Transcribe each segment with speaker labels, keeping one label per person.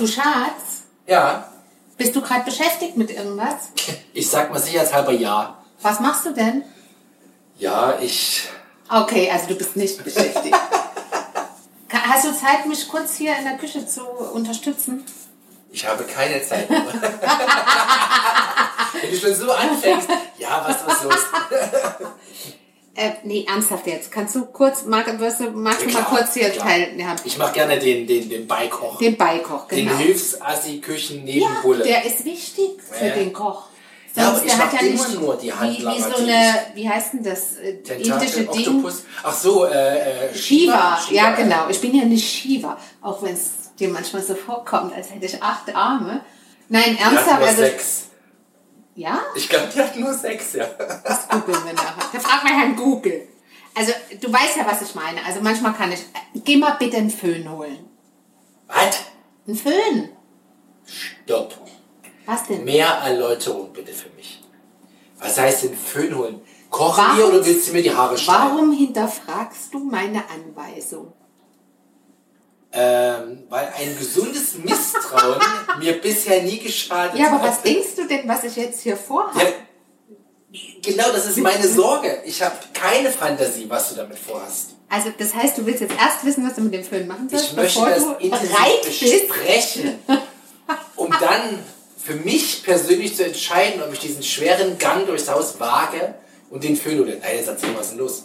Speaker 1: Du Schatz,
Speaker 2: Ja,
Speaker 1: bist du gerade beschäftigt mit irgendwas?
Speaker 2: ich sag mal sicherheitshalber ja.
Speaker 1: Was machst du denn?
Speaker 2: Ja, ich.
Speaker 1: Okay, also du bist nicht beschäftigt. Hast du Zeit, mich kurz hier in der Küche zu unterstützen?
Speaker 2: Ich habe keine Zeit. Wenn du schon so anfängst. Ja, was was los?
Speaker 1: Äh, nee, ernsthaft jetzt. Kannst du kurz, mag, wirst du, magst du mal
Speaker 2: Klar,
Speaker 1: kurz hier
Speaker 2: klar.
Speaker 1: teilen? Ja,
Speaker 2: Ich mache gerne den, den, den Beikoch.
Speaker 1: den Beikoch,
Speaker 2: Den
Speaker 1: genau.
Speaker 2: Hilfsassi-Küchen-Nebenbulle.
Speaker 1: Der ist wichtig für
Speaker 2: Ja.
Speaker 1: den Koch.
Speaker 2: Ja, aber
Speaker 1: Sonst,
Speaker 2: ich
Speaker 1: der hat
Speaker 2: mach
Speaker 1: ja
Speaker 2: immer
Speaker 1: nicht
Speaker 2: nur die
Speaker 1: wie, wie so eine, wie heißt denn das, äh, indische
Speaker 2: Tentakel,
Speaker 1: Ding?
Speaker 2: Oktopus. Ach so, äh, äh,
Speaker 1: Shiva, ja
Speaker 2: Shiva.
Speaker 1: genau. Ich bin ja nicht Shiva, auch wenn es dir manchmal so vorkommt, als hätte ich acht Arme. Nein, ernsthaft, also,
Speaker 2: sechs.
Speaker 1: Ja,
Speaker 2: Ich glaube, die hat nur sechs, ja.
Speaker 1: das googeln wir nachher. Da fragt mal Herrn Google. Also, du weißt ja, was ich meine. Also, manchmal kann ich, geh mal bitte einen Föhn holen.
Speaker 2: Was?
Speaker 1: Einen Föhn?
Speaker 2: Stopp.
Speaker 1: Was denn?
Speaker 2: Mehr Erläuterung bitte für mich. Was heißt denn Föhn holen? Kochen
Speaker 1: Warum-
Speaker 2: wir oder willst du mir die Haare schneiden?
Speaker 1: Warum hinterfragst du meine Anweisung?
Speaker 2: Ähm, weil ein gesundes Misstrauen mir bisher nie geschadet
Speaker 1: Ja, aber
Speaker 2: hat.
Speaker 1: was denkst du denn, was ich jetzt hier vorhabe?
Speaker 2: Ja, genau, das ist meine Sorge. Ich habe keine Fantasie, was du damit vorhast.
Speaker 1: Also, das heißt, du willst jetzt erst wissen, was du mit dem Föhn machen sollst,
Speaker 2: Ich möchte
Speaker 1: bevor
Speaker 2: das
Speaker 1: du bereit bist.
Speaker 2: besprechen, um dann für mich persönlich zu entscheiden, ob ich diesen schweren Gang durchs Haus wage und den Föhn oder... Nein, jetzt erzähl, was ist denn los?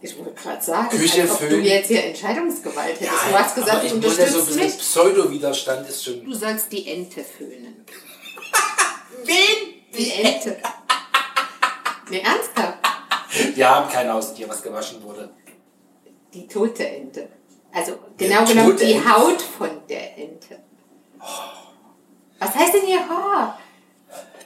Speaker 1: Ich wollte gerade sagen,
Speaker 2: Küche
Speaker 1: als ob du jetzt hier Entscheidungsgewalt hättest. du hast gesagt,
Speaker 2: aber
Speaker 1: du
Speaker 2: ich muss ja so ein
Speaker 1: unterstützt
Speaker 2: bisschen
Speaker 1: mich.
Speaker 2: Pseudo-Widerstand ist schon...
Speaker 1: Du sollst die Ente föhnen.
Speaker 2: Wen?
Speaker 1: Die Ente. Ne, ernsthaft?
Speaker 2: Wir haben kein Haustier, was gewaschen wurde.
Speaker 1: Die tote Ente. Also genau
Speaker 2: Die
Speaker 1: genommen die
Speaker 2: Ente.
Speaker 1: Haut von der Ente. Was heißt denn hier Haar?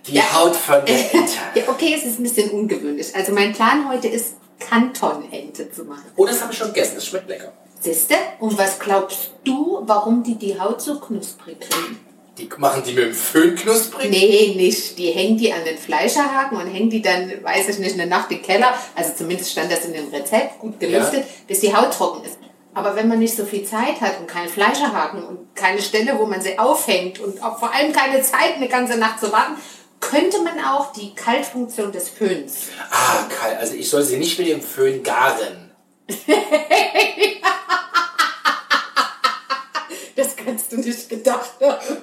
Speaker 2: Die Haut von der Ente.
Speaker 1: Ja, okay, es ist ein bisschen ungewöhnlich. Also mein Plan heute ist, Kantonente zu machen.
Speaker 2: Oh, das habe ich schon gegessen. Das schmeckt lecker.
Speaker 1: Siehste? Und was glaubst du, warum die die Haut so knusprig kriegen?
Speaker 2: Die machen die mit dem Föhn knusprig?
Speaker 1: Nee, nicht. Die hängen die an den Fleischerhaken und hängen die dann, weiß ich nicht, eine Nacht im Keller. Also zumindest stand das in dem Rezept, gut gelüftet, bis die Haut trocken ist. Aber wenn man nicht so viel Zeit hat und keinen Fleischerhaken und keine Stelle, wo man sie aufhängt und auch vor allem keine Zeit, eine ganze Nacht zu warten, könnte man auch die Kaltfunktion des Föhns.
Speaker 2: Ah, kalt. Also ich soll sie nicht mit dem Föhn garen.
Speaker 1: Das kannst du nicht gedacht haben.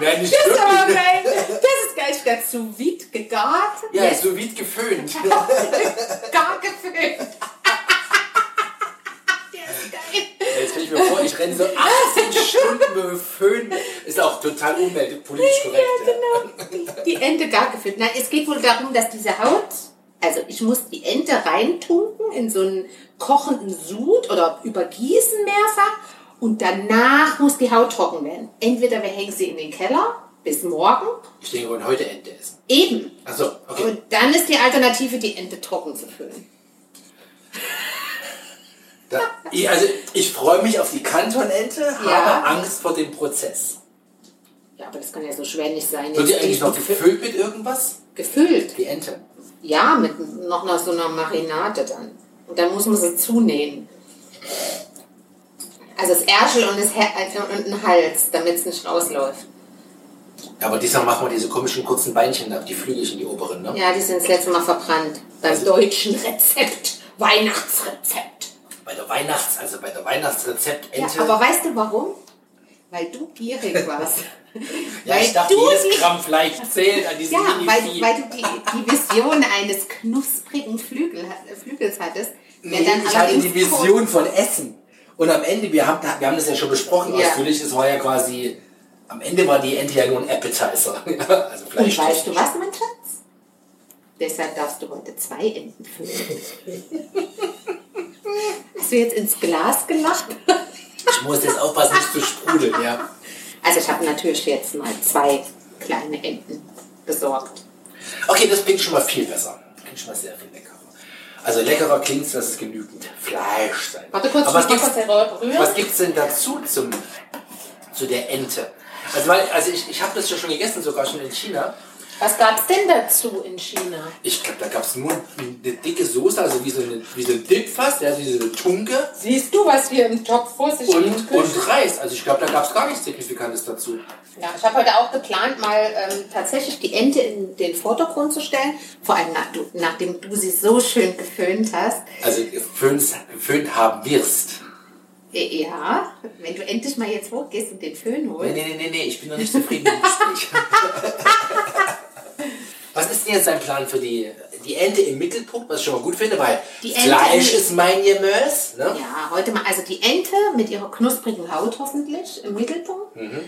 Speaker 2: Nein, nicht
Speaker 1: Das ist aber geil. Das ist geil. Statt sous vide gegart,
Speaker 2: Ja,
Speaker 1: jetzt
Speaker 2: so wie geföhnt.
Speaker 1: gar gefüllt. Der ist geil.
Speaker 2: Jetzt stell ich mir vor, ich renne so 18 Stunden mit dem Föhn. Ist auch total umweltpolitisch korrekt.
Speaker 1: Ja, genau. Die, Ente gar gefüllt. Nein, es geht wohl darum, dass diese Haut, also ich muss die Ente reintunken in so einen kochenden Sud oder übergießen mehrfach und danach muss die Haut trocken werden. Entweder wir hängen sie in den Keller bis morgen,
Speaker 2: Ich denke, wir wollen heute Ente essen.
Speaker 1: eben.
Speaker 2: Achso, okay.
Speaker 1: Und dann ist die Alternative, die Ente trocken zu füllen.
Speaker 2: Da, ich, also ich freue mich auf die Kantonente,
Speaker 1: Ja.
Speaker 2: habe Angst vor dem Prozess.
Speaker 1: Ja, aber das kann ja so schwer nicht sein.
Speaker 2: Wird die eigentlich noch
Speaker 1: gefü-
Speaker 2: gefüllt mit irgendwas?
Speaker 1: Gefüllt.
Speaker 2: Die Ente.
Speaker 1: Ja, mit noch nach so einer Marinade dann. Und dann muss man sie zunähen. Also das Ärschel und, das Her äh, und den Hals, damit es nicht rausläuft.
Speaker 2: Aber diesmal machen wir diese komischen kurzen Beinchen ab, die Flügelchen, die oberen, ne?
Speaker 1: Ja, die sind das letzte Mal verbrannt. Beim
Speaker 2: Also-
Speaker 1: deutschen Rezept. Weihnachtsrezept.
Speaker 2: Bei der Weihnachts-, also bei der Weihnachtsrezept
Speaker 1: Ja,
Speaker 2: Ente.
Speaker 1: aber weißt du warum? Weil du gierig warst.
Speaker 2: Ja, ich dachte,
Speaker 1: du
Speaker 2: jedes Gramm Fleisch zählt an diesem
Speaker 1: Ja, weil, weil du die, die Vision eines knusprigen Flügel, Flügels hattest.
Speaker 2: Nee,
Speaker 1: dann
Speaker 2: ich hatte die Vision von Essen. Und am Ende, wir haben, wir haben das ja schon besprochen
Speaker 1: Ja.
Speaker 2: ausführlich, es war ja quasi, am Ende war die Ente ja nur ein Appetizer. also
Speaker 1: Und weißt du was, mein Schatz? Deshalb darfst du heute zwei Enten füllen. Hast du jetzt ins Glas gelacht?
Speaker 2: Ich muss jetzt aufpassen, nicht zu sprudeln, ja.
Speaker 1: Also ich habe natürlich jetzt mal zwei kleine Enten besorgt.
Speaker 2: Okay, das klingt schon mal viel besser. Klingt schon mal sehr viel leckerer. Also leckerer klingt dass es genügend Fleisch sein.
Speaker 1: Warte kurz,
Speaker 2: Aber was gibt's, was gibt's denn dazu zum, zu der Ente? Also, weil, also ich, ich habe das ja schon gegessen, sogar schon in China.
Speaker 1: Was gab es denn dazu in China?
Speaker 2: Ich glaube, da gab es nur eine dicke Soße, also wie so, eine, wie so ein Dip fast, ja, wie so eine Tunke.
Speaker 1: Siehst du, was hier im Topf vor sich
Speaker 2: und, und Reis. Also ich glaube, da gab es gar nichts Signifikantes dazu.
Speaker 1: Ja, ich habe heute auch geplant, mal ähm, tatsächlich die Ente in den Vordergrund zu stellen. Vor allem nach, du, nachdem du sie so schön geföhnt hast.
Speaker 2: Also geföhnt, geföhnt haben wirst.
Speaker 1: Äh, Ja, wenn du endlich mal jetzt hochgehst und den Föhn holst.
Speaker 2: Nee, nee, nee, nee, ich bin noch nicht zufrieden mit dem Gespräch. Was ist denn jetzt dein Plan für die, die Ente im Mittelpunkt, was ich schon mal gut finde, weil
Speaker 1: Die Ente
Speaker 2: Fleisch ist mein Gemüse. Ne?
Speaker 1: Ja, heute mal, also die Ente mit ihrer knusprigen Haut hoffentlich im Mittelpunkt.
Speaker 2: Mhm.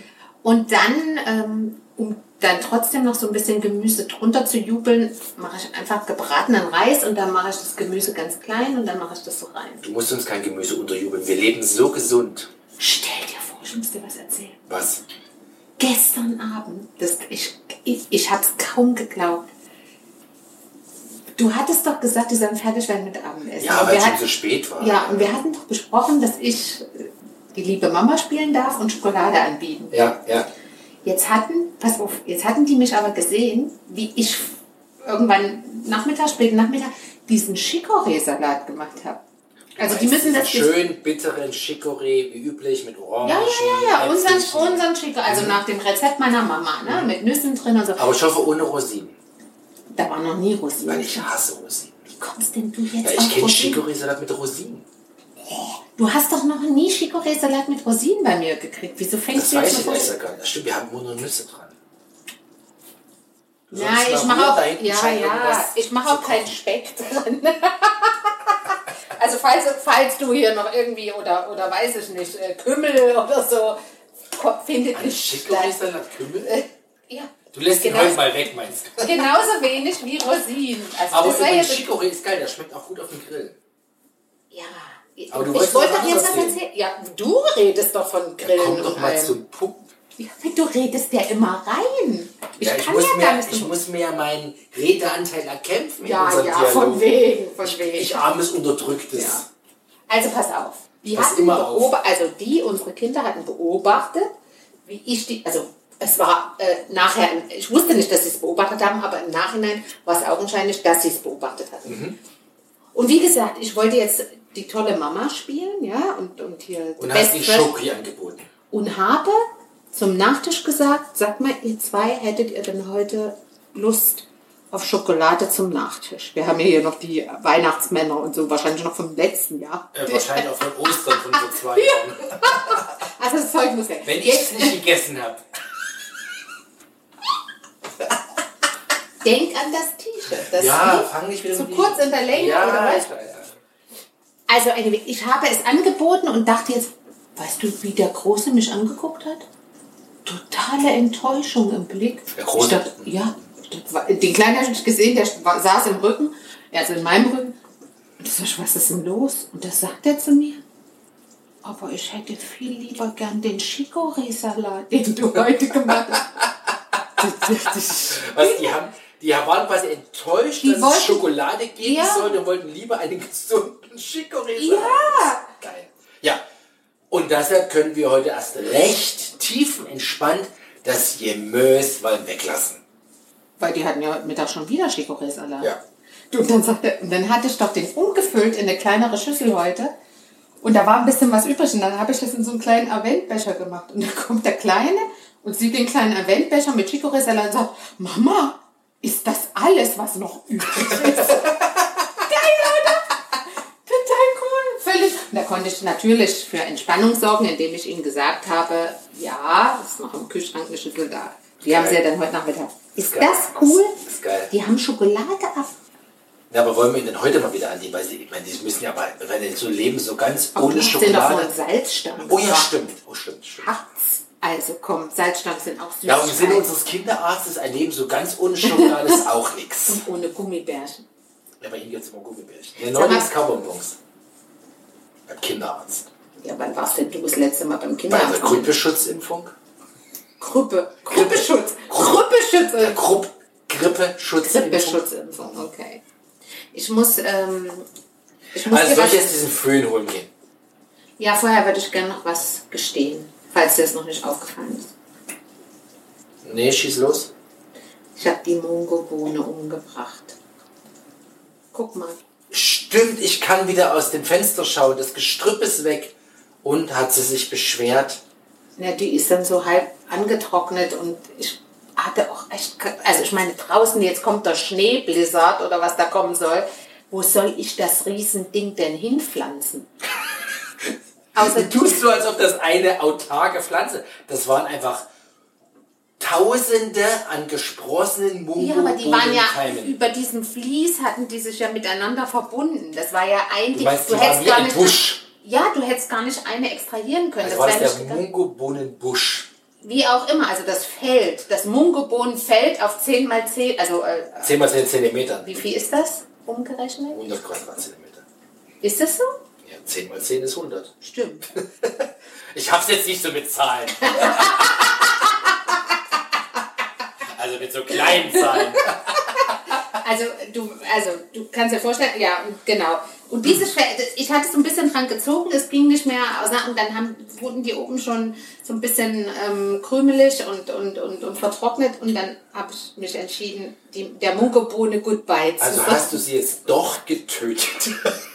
Speaker 1: Und dann, ähm, um dann trotzdem noch so ein bisschen Gemüse drunter zu jubeln, mache ich einfach gebratenen Reis und dann mache ich das Gemüse ganz klein und dann mache ich das so rein.
Speaker 2: Du musst uns kein Gemüse unterjubeln. Wir leben so gesund.
Speaker 1: Stell dir vor, ich muss dir was erzählen.
Speaker 2: Was?
Speaker 1: Gestern Abend, das, ich, ich, ich habe es kaum geglaubt. Du hattest doch gesagt, wir sollen fertig werden mit Abendessen.
Speaker 2: Ja, weil es schon so spät war.
Speaker 1: Ja, und wir hatten doch besprochen, dass ich äh, die liebe Mama spielen darf und Schokolade anbieten.
Speaker 2: Ja, ja.
Speaker 1: Jetzt hatten, pass auf, jetzt hatten die mich aber gesehen, wie ich irgendwann Nachmittag, späten Nachmittag, diesen Chicorée-Salat gemacht habe. Also die müssen das
Speaker 2: schön bitteren Chicorée, wie üblich, mit Orangen.
Speaker 1: Ja, ja, ja, ja, unseren, unseren Chico, also nach dem Rezept meiner Mama, ne, mit Nüssen drin und so.
Speaker 2: Aber ich hoffe ohne Rosinen.
Speaker 1: Da war noch nie Rosinen.
Speaker 2: Weil ich hasse Rosinen.
Speaker 1: Wie kommst denn du jetzt
Speaker 2: Ja, ich
Speaker 1: auf
Speaker 2: kenne? Chicorée-Salat mit Rosinen.
Speaker 1: Du hast doch noch nie Chicorée-Salat mit Rosinen bei mir gekriegt. Wieso fängst
Speaker 2: Das
Speaker 1: du jetzt
Speaker 2: weiß ich
Speaker 1: Rosinen?
Speaker 2: gar nicht. Das stimmt, wir haben nur noch Nüsse dran.
Speaker 1: Ja, ich mache auch, ja, ja, ich mache auch keinen. Speck drin. also falls, falls du hier noch irgendwie oder oder weiß ich nicht äh, Kümmel oder so findet nicht statt.
Speaker 2: Kümmel?
Speaker 1: Äh, Ja,
Speaker 2: Du lässt
Speaker 1: Genau.
Speaker 2: heute mal weg, meinst du?
Speaker 1: genauso wenig wie Rosinen. Also
Speaker 2: Aber
Speaker 1: das
Speaker 2: übrigens, Chicorée ist geil, der schmeckt auch gut auf dem Grill.
Speaker 1: ja.
Speaker 2: Aber du
Speaker 1: ich
Speaker 2: wolltest
Speaker 1: wollte doch jetzt was
Speaker 2: anderes
Speaker 1: erzählen. Ja, du redest doch von Grillen
Speaker 2: Komm doch mal zum Punkt.
Speaker 1: Du redest ja immer rein. Ich
Speaker 2: Ja, ich,
Speaker 1: kann
Speaker 2: muss
Speaker 1: ja
Speaker 2: mir,
Speaker 1: gar nicht
Speaker 2: ich muss mir ja meinen Redeanteil erkämpfen
Speaker 1: Ja, ja,
Speaker 2: Dialog.
Speaker 1: von wegen, von wegen.
Speaker 2: Ich armes, unterdrücktes.
Speaker 1: Ja. Also pass auf. Die
Speaker 2: Pass
Speaker 1: hatten
Speaker 2: immer auf.
Speaker 1: also die, unsere Kinder hatten beobachtet, wie ich die, also es war äh, nachher, ich wusste nicht, dass sie es beobachtet haben, aber im Nachhinein war es augenscheinlich, dass sie es beobachtet hatten.
Speaker 2: Mhm.
Speaker 1: Und wie gesagt, ich wollte jetzt die tolle Mama spielen, ja, und, und hier
Speaker 2: Und hast die Schoki angeboten.
Speaker 1: und habe zum Nachtisch gesagt, sag mal, ihr zwei, hättet ihr denn heute Lust auf Schokolade zum Nachtisch? Wir haben ja hier noch die Weihnachtsmänner und so, wahrscheinlich noch vom letzten Jahr.
Speaker 2: Äh, wahrscheinlich auch von Ostern von vor zwei Jahren.
Speaker 1: Also das Zeug muss weg.
Speaker 2: Wenn ich es nicht gegessen habe.
Speaker 1: denk an das T-Shirt.
Speaker 2: Ja,
Speaker 1: lief
Speaker 2: fang nicht wieder
Speaker 1: zu kurz in der Länge
Speaker 2: ja,
Speaker 1: oder was?
Speaker 2: ich.
Speaker 1: Also ich habe es angeboten und dachte jetzt, weißt du, wie der Große mich angeguckt hat? Totale Enttäuschung im Blick.
Speaker 2: Der Große?
Speaker 1: Ich dachte, ja, den Kleinen habe ich gesehen, der saß im Rücken, also in meinem Rücken. Und ich sag, was ist denn los? Und das sagt er zu mir. Aber ich hätte viel lieber gern den Chicorée-Salat, den du heute gemacht hast.
Speaker 2: Was, die, haben, die waren quasi enttäuscht,
Speaker 1: Die
Speaker 2: dass
Speaker 1: wollten-
Speaker 2: es Schokolade geben
Speaker 1: Ja.
Speaker 2: sollte und wollten lieber einen gesunden Chicorée
Speaker 1: Ja.
Speaker 2: Geil. Ja. Und deshalb können wir heute erst recht tiefenentspannt das Gemüse mal weglassen.
Speaker 1: Weil die hatten ja heute Mittag schon wieder Chicorée-Salat.
Speaker 2: Ja.
Speaker 1: Du, und dann, sagte, dann hatte ich doch den umgefüllt in eine kleinere Schüssel heute. Und da war ein bisschen was übrig. Und dann habe ich das in so einen kleinen Aventbecher gemacht. Und dann kommt der Kleine und sieht den kleinen Aventbecher mit Chicorée-Salat und sagt, Mama, ist das alles, was noch übrig ist? Geil, oder? Total cool. Völlig. Und da konnte ich natürlich für Entspannung sorgen, indem ich ihnen gesagt habe, ja, ist noch im Kühlschrank eine Schüssel da. Die haben sie ja dann heute Nachmittag. Ist
Speaker 2: Geil.
Speaker 1: das cool?
Speaker 2: Das ist geil.
Speaker 1: Die haben Schokolade ab.
Speaker 2: Ja, aber wollen wir ihn denn heute mal wieder annehmen? Weil sie, ich meine, die müssen ja mal, wenn die so leben, so ganz
Speaker 1: Aber
Speaker 2: ohne
Speaker 1: die sind doch
Speaker 2: Schokolade.
Speaker 1: von Salzstangen.
Speaker 2: Oh ja, stimmt. Oh, stimmt, stimmt.
Speaker 1: Hat's. Also komm, Salzstangen sind auch süß.
Speaker 2: Ja, und im Sinne unseres Kinderarztes, ein Leben so ganz ohne Schokolade ist auch nichts.
Speaker 1: Und ohne Gummibärchen.
Speaker 2: Ja, bei ihm gibt es immer Gummibärchen. Ja, neulich Kaubonbons. Beim Kinderarzt.
Speaker 1: Ja, wann warst denn du das letzte Mal beim
Speaker 2: Bei der
Speaker 1: Kinderarzt?
Speaker 2: Grippeschutzimpfung.
Speaker 1: Gruppe. Gruppeschutz. Gruppeschutz.
Speaker 2: Grupp Grippeschutzimpfung.
Speaker 1: Grippeschutzimpfung, okay. Ich muss, ähm, ich muss
Speaker 2: Also soll ich jetzt diesen Föhn holen gehen?
Speaker 1: Ja, vorher würde ich gerne noch was gestehen, falls dir das noch nicht aufgefallen ist.
Speaker 2: Nee, schieß los.
Speaker 1: Ich habe die Mungobohne umgebracht. Guck mal.
Speaker 2: Stimmt, ich kann wieder aus dem Fenster schauen, das Gestrüpp ist weg. Und hat sie sich beschwert?
Speaker 1: Na, die ist dann so halb angetrocknet und ich hatte auch echt, also ich meine draußen, jetzt kommt der Schneeblizzard oder was da kommen soll. Wo soll ich das Riesending denn hinpflanzen? Außer
Speaker 2: Du tust so, als ob das eine autarke Pflanze. Das waren einfach Tausende an gesprossenen
Speaker 1: Ja, aber die waren ja über diesem Vlies hatten die sich ja miteinander verbunden. Das war ja ein
Speaker 2: Du meinst, die waren wie ein Busch?
Speaker 1: Ja, du hättest gar nicht eine extrahieren können.
Speaker 2: Also war das der. Mungobohnenbusch.
Speaker 1: Wie auch immer, also das Feld, das Mungobohnenfeld auf 10 mal 10, also äh,
Speaker 2: 10 mal 10 Zentimeter.
Speaker 1: wie viel ist das umgerechnet?
Speaker 2: 100 Quadratzentimeter.
Speaker 1: Ist das so?
Speaker 2: Ja, 10 mal 10 ist 100.
Speaker 1: Stimmt.
Speaker 2: Ich hab's jetzt nicht so mit Zahlen. also mit so kleinen Zahlen.
Speaker 1: Also du, also du kannst dir vorstellen, ja, genau. Und dieses ich hatte so ein bisschen dran gezogen, es ging nicht mehr auseinander und dann haben, wurden die oben schon so ein bisschen ähm, krümelig und, und, und, und vertrocknet und dann habe ich mich entschieden, die, der Mungobohne Goodbye zu
Speaker 2: Also hast du sie jetzt doch getötet.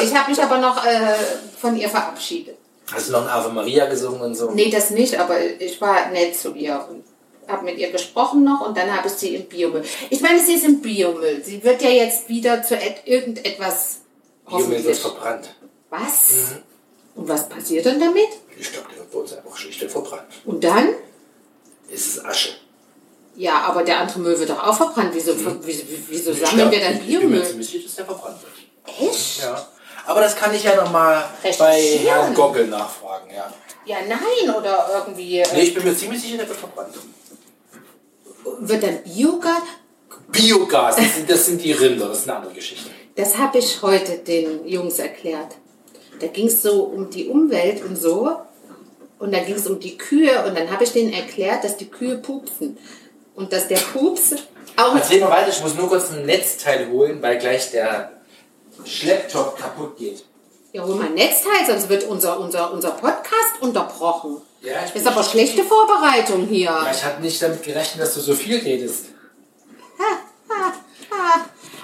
Speaker 1: Ich habe mich aber noch äh, von ihr verabschiedet.
Speaker 2: Hast du noch ein Ave Maria gesungen und so?
Speaker 1: Nee, das nicht, aber ich war nett zu ihr und habe mit ihr gesprochen noch und dann habe ich sie im Biomüll. Ich meine, sie ist im Biomüll. Sie wird ja jetzt wieder zu et irgendetwas
Speaker 2: Biomüll wird verbrannt.
Speaker 1: Was? Und was passiert dann damit?
Speaker 2: Ich glaube, der wird bei uns einfach schlichtweg verbrannt.
Speaker 1: Und dann?
Speaker 2: Es ist Asche.
Speaker 1: Ja, aber der andere Müll wird doch auch verbrannt. Wieso, wieso, wieso
Speaker 2: Ich
Speaker 1: sammeln
Speaker 2: glaub,
Speaker 1: wir dann
Speaker 2: ich bin mir
Speaker 1: Biomüll?
Speaker 2: ziemlich dass der verbrannt wird.
Speaker 1: Echt?
Speaker 2: Ja. Aber das kann ich ja nochmal bei. Herrn Goggle nachfragen. Ja.
Speaker 1: Ja, nein, oder irgendwie.
Speaker 2: Nee,
Speaker 1: Äh,
Speaker 2: ich bin mir ziemlich sicher, der wird verbrannt.
Speaker 1: Wird dann Biogas?
Speaker 2: Biogas, das sind, das sind die Rinder, das ist eine andere Geschichte.
Speaker 1: Das habe ich heute den Jungs erklärt. Da ging es so um die Umwelt und so. Und da ging es um die Kühe. Und dann habe ich denen erklärt, dass die Kühe pupsen. Und dass der Pups auch.
Speaker 2: Erzähl mal weiter, ich muss nur kurz ein Netzteil holen, weil gleich der Schlepptop kaputt geht.
Speaker 1: Ja, hol mal ein Netzteil, sonst wird unser, unser, unser Podcast unterbrochen.
Speaker 2: Ja, ich
Speaker 1: Das ist aber schlechte Vorbereitung hier.
Speaker 2: Ja, ich habe nicht damit gerechnet, dass du so viel redest.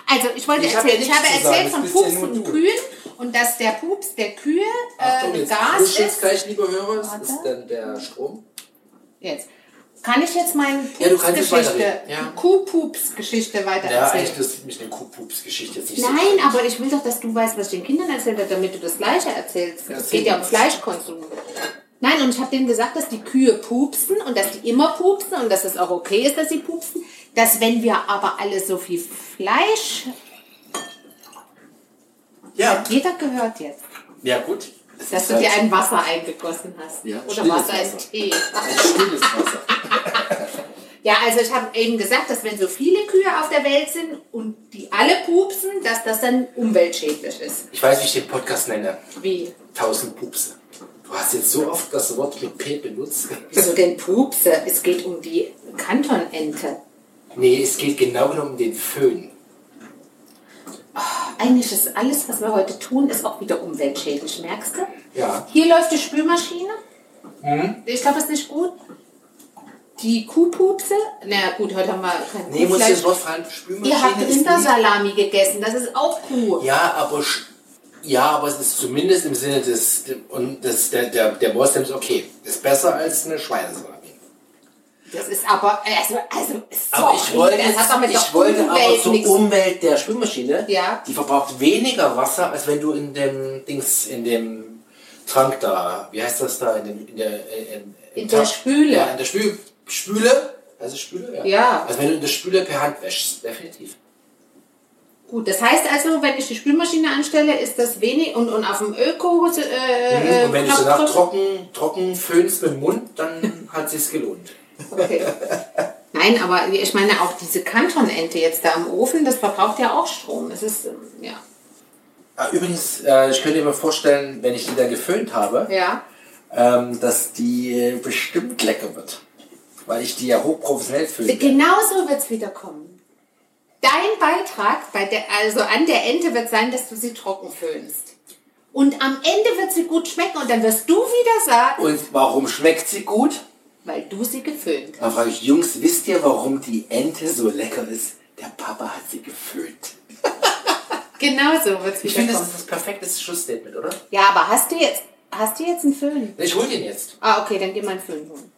Speaker 1: Also, ich wollte
Speaker 2: Ich hab
Speaker 1: erzählen,
Speaker 2: ja
Speaker 1: ich habe erzählt von
Speaker 2: bist ja du.
Speaker 1: Kühen und dass der Pups der Kühe
Speaker 2: Achtung,
Speaker 1: äh,
Speaker 2: jetzt
Speaker 1: Gas ist.
Speaker 2: gleich, liebe Hörer. Das
Speaker 1: Warte.
Speaker 2: ist dann der Strom.
Speaker 1: Jetzt. Kann ich jetzt meine
Speaker 2: Ja,
Speaker 1: Pupsgeschichte,
Speaker 2: weiterreden, ja.
Speaker 1: Kuhpups-Geschichte weiter
Speaker 2: Ja, eigentlich ist mich eine Kuhpups-Geschichte jetzt nicht so.
Speaker 1: Nein, aber ich will doch, dass du weißt, was ich den Kindern erzählt habe, damit du das Gleiche erzählst.
Speaker 2: Ja,
Speaker 1: es geht ja um. Fleischkonsum. Nein, und ich habe denen gesagt, dass die Kühe pupsen und dass die immer pupsen und dass es auch okay ist, dass sie pupsen. Dass wenn wir aber alle so viel Fleisch...
Speaker 2: Ja,
Speaker 1: Hat jeder gehört jetzt,
Speaker 2: ja gut. Es
Speaker 1: dass
Speaker 2: ist
Speaker 1: du
Speaker 2: halt
Speaker 1: dir ein Wasser eingegossen hast.
Speaker 2: Ja,
Speaker 1: Oder
Speaker 2: Wasser.
Speaker 1: Tee?
Speaker 2: ein stilles Wasser.
Speaker 1: Ja, also ich habe eben gesagt, dass wenn so viele Kühe auf der Welt sind und die alle pupsen, dass das dann umweltschädlich ist.
Speaker 2: Ich weiß, wie ich den Podcast nenne.
Speaker 1: Wie?
Speaker 2: Tausend Pupse. Du hast jetzt so oft das Wort mit P benutzt.
Speaker 1: Wieso denn Pupse? Es geht um die Kantonente.
Speaker 2: Nee, es geht genau genommen um den Föhn.
Speaker 1: Eigentlich ist alles, was wir heute tun, ist auch wieder umweltschädlich, merkst du?
Speaker 2: Ja.
Speaker 1: Hier läuft die Spülmaschine. Ich glaube, das ist nicht gut. Die Kuhpupse. Na ja, gut, heute haben wir kein
Speaker 2: Nee, muss ich das Wort fallen? Spülmaschine
Speaker 1: Ihr habt Rindersalami gegessen, das ist auch Kuh.
Speaker 2: Ja, aber ja, aber es ist zumindest im Sinne des und des, der, der, der Moslems okay. Ist besser als eine Schweinesalami.
Speaker 1: Das ist aber, also, also,
Speaker 2: Aber
Speaker 1: sorry,
Speaker 2: ich wollte,
Speaker 1: das hat doch mit
Speaker 2: ich
Speaker 1: der
Speaker 2: wollte aber zur
Speaker 1: nichts
Speaker 2: Umwelt der Spülmaschine,
Speaker 1: Ja.
Speaker 2: die verbraucht weniger Wasser, als wenn du in dem Dings, in dem Trank da, wie heißt das da, in, dem, in der, in, im
Speaker 1: In der Spüle.
Speaker 2: Ja, in der Spül, Spüle, es Spüle? Ja.
Speaker 1: Ja.
Speaker 2: Also wenn du in der Spüle per Hand wäschst, definitiv.
Speaker 1: Gut, das heißt also, wenn ich die Spülmaschine anstelle, ist das wenig und, und auf dem Öko äh, äh,
Speaker 2: Und wenn du
Speaker 1: Knopf
Speaker 2: danach
Speaker 1: drücke-
Speaker 2: trocken, trocken föhnst mit dem Mund, dann hat sich's gelohnt.
Speaker 1: Okay. Nein, aber ich meine auch diese Kantonente jetzt da im Ofen, das verbraucht ja auch Strom. Es ist ähm, ja.
Speaker 2: Ah, übrigens, äh, ich könnte mir vorstellen, wenn ich die da geföhnt habe,
Speaker 1: Ja.
Speaker 2: ähm, dass die äh, bestimmt lecker wird. Weil ich die ja hochprofessionell föhne.
Speaker 1: Genau so wird es wieder kommen. Dein Beitrag bei der, also an der Ente wird sein, dass du sie trocken föhnst. Und am Ende wird sie gut schmecken und dann wirst du wieder sagen,
Speaker 2: Und warum schmeckt sie gut?
Speaker 1: Weil du sie geföhnt
Speaker 2: Dann frage ich, Jungs, wisst ihr, warum die Ente so lecker ist? Der Papa hat sie geföhnt.
Speaker 1: Genau so wird es
Speaker 2: Ich finde, das ist das perfekte Schlussstatement, oder?
Speaker 1: Ja, aber hast du jetzt, hast du jetzt einen Föhn?
Speaker 2: Ich hol den jetzt.
Speaker 1: Ah, okay, dann geh mal einen Föhn holen.